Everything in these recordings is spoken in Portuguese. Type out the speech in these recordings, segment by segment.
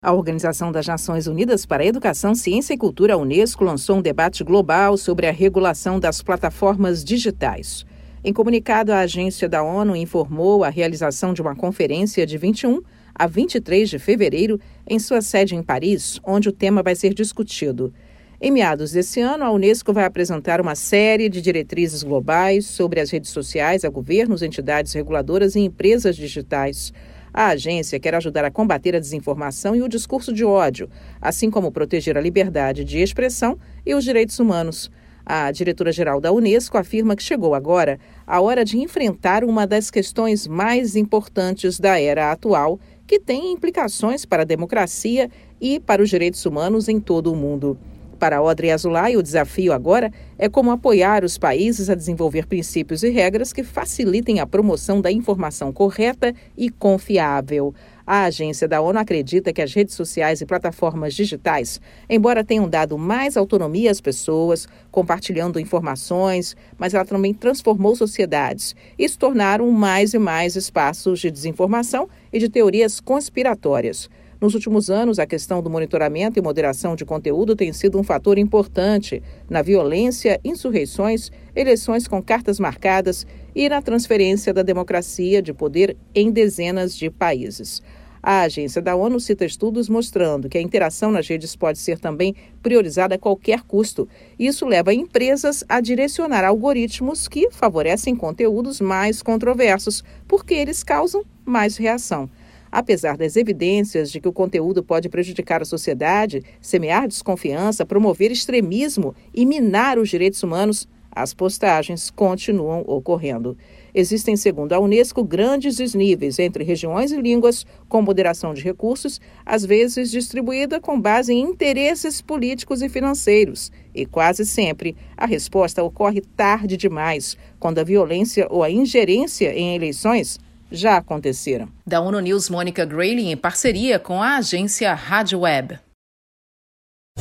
A Organização das Nações Unidas para a Educação, Ciência e Cultura, a Unesco, lançou um debate global sobre a regulação das plataformas digitais. Em comunicado, a agência da ONU informou a realização de uma conferência de 21 a 23 de fevereiro em sua sede em Paris, onde o tema vai ser discutido. Em meados desse ano, a Unesco vai apresentar uma série de diretrizes globais sobre as redes sociais a governos, entidades reguladoras e empresas digitais. A agência quer ajudar a combater a desinformação e o discurso de ódio, assim como proteger a liberdade de expressão e os direitos humanos. A diretora-geral da Unesco afirma que chegou agora a hora de enfrentar uma das questões mais importantes da era atual, que tem implicações para a democracia e para os direitos humanos em todo o mundo. Para Audrey Azulay, o desafio agora é como apoiar os países a desenvolver princípios e regras que facilitem a promoção da informação correta e confiável. A agência da ONU acredita que as redes sociais e plataformas digitais, embora tenham dado mais autonomia às pessoas, compartilhando informações, mas ela também transformou sociedades e se tornaram mais e mais espaços de desinformação e de teorias conspiratórias. Nos últimos anos, a questão do monitoramento e moderação de conteúdo tem sido um fator importante na violência, insurreições, eleições com cartas marcadas e na transferência da democracia de poder em dezenas de países. A agência da ONU cita estudos mostrando que a interação nas redes pode ser também priorizada a qualquer custo. Isso leva empresas a direcionar algoritmos que favorecem conteúdos mais controversos, porque eles causam mais reação. Apesar das evidências de que o conteúdo pode prejudicar a sociedade, semear desconfiança, promover extremismo e minar os direitos humanos, as postagens continuam ocorrendo. Existem, segundo a Unesco, grandes desníveis entre regiões e línguas, com moderação de recursos, às vezes distribuída com base em interesses políticos e financeiros. E quase sempre a resposta ocorre tarde demais, quando a violência ou a ingerência em eleições já aconteceram. Da ONU News, Mônica Grayley, em parceria com a agência Rádio Web.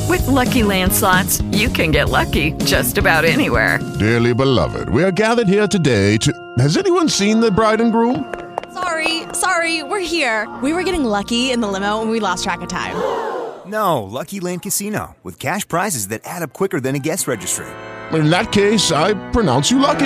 With lucky landslots, you can get lucky just about anywhere. Dearly beloved, we are gathered here today to. Has anyone seen the bride and groom? Sorry, sorry, we're here. We were getting lucky in the limo and we lost track of time. No, Lucky Land Casino, with cash prizes that add up quicker than a guest registry. In that case, I pronounce you lucky.